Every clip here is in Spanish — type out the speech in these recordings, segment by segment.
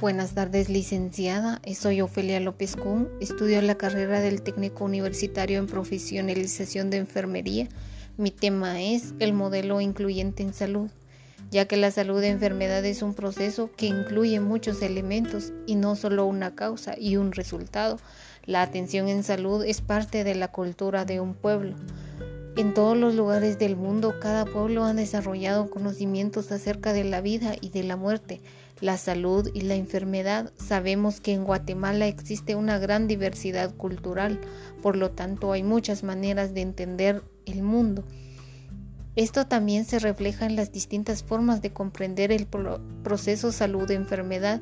Buenas tardes, licenciada. Soy Ofelia López Kuhn. Estudio la carrera del técnico universitario en profesionalización de enfermería. Mi tema es el modelo incluyente en salud, ya que la salud de enfermedad es un proceso que incluye muchos elementos y no solo una causa y un resultado. La atención en salud es parte de la cultura de un pueblo. En todos los lugares del mundo, cada pueblo ha desarrollado conocimientos acerca de la vida y de la muerte la salud y la enfermedad, sabemos que en Guatemala existe una gran diversidad cultural, por lo tanto hay muchas maneras de entender el mundo. Esto también se refleja en las distintas formas de comprender el proceso salud-enfermedad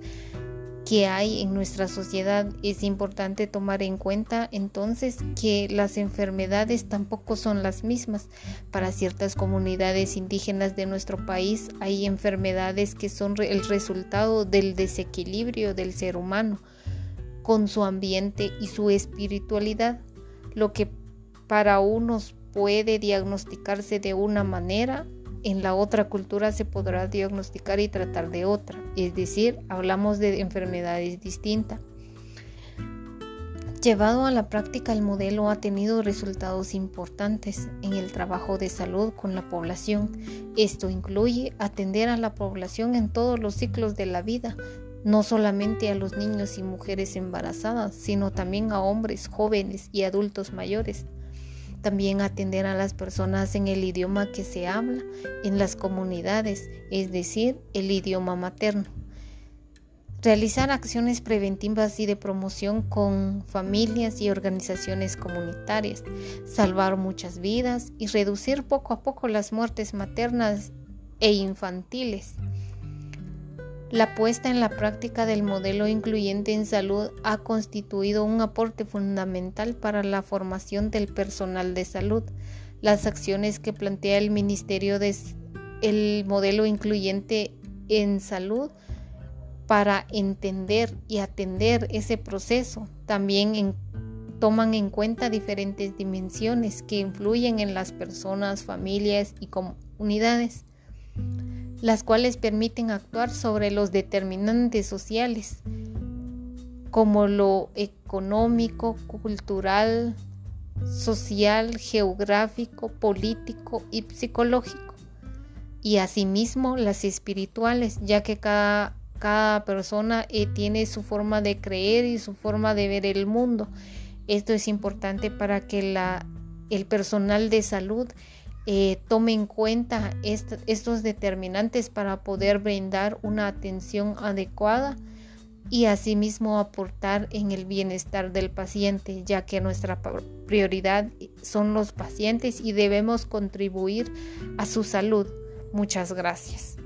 que hay en nuestra sociedad. Es importante tomar en cuenta entonces que las enfermedades tampoco son las mismas. Para ciertas comunidades indígenas de nuestro país hay enfermedades que son el resultado del desequilibrio del ser humano con su ambiente y su espiritualidad, lo que para unos puede diagnosticarse de una manera en la otra cultura se podrá diagnosticar y tratar de otra, es decir, hablamos de enfermedades distintas. Llevado a la práctica, el modelo ha tenido resultados importantes en el trabajo de salud con la población. Esto incluye atender a la población en todos los ciclos de la vida, no solamente a los niños y mujeres embarazadas, sino también a hombres, jóvenes y adultos mayores. También atender a las personas en el idioma que se habla en las comunidades, es decir, el idioma materno. Realizar acciones preventivas y de promoción con familias y organizaciones comunitarias, salvar muchas vidas y reducir poco a poco las muertes maternas e infantiles. La puesta en la práctica del modelo incluyente en salud ha constituido un aporte fundamental para la formación del personal de salud. Las acciones que plantea el Ministerio de el modelo incluyente en salud para entender y atender ese proceso también toman en cuenta diferentes dimensiones que influyen en las personas, familias y comunidades las cuales permiten actuar sobre los determinantes sociales, como lo económico, cultural, social, geográfico, político y psicológico, y asimismo las espirituales, ya que cada, cada persona eh, tiene su forma de creer y su forma de ver el mundo. Esto es importante para que la, el personal de salud eh, tome en cuenta estos determinantes para poder brindar una atención adecuada y asimismo aportar en el bienestar del paciente, ya que nuestra prioridad son los pacientes y debemos contribuir a su salud. Muchas gracias.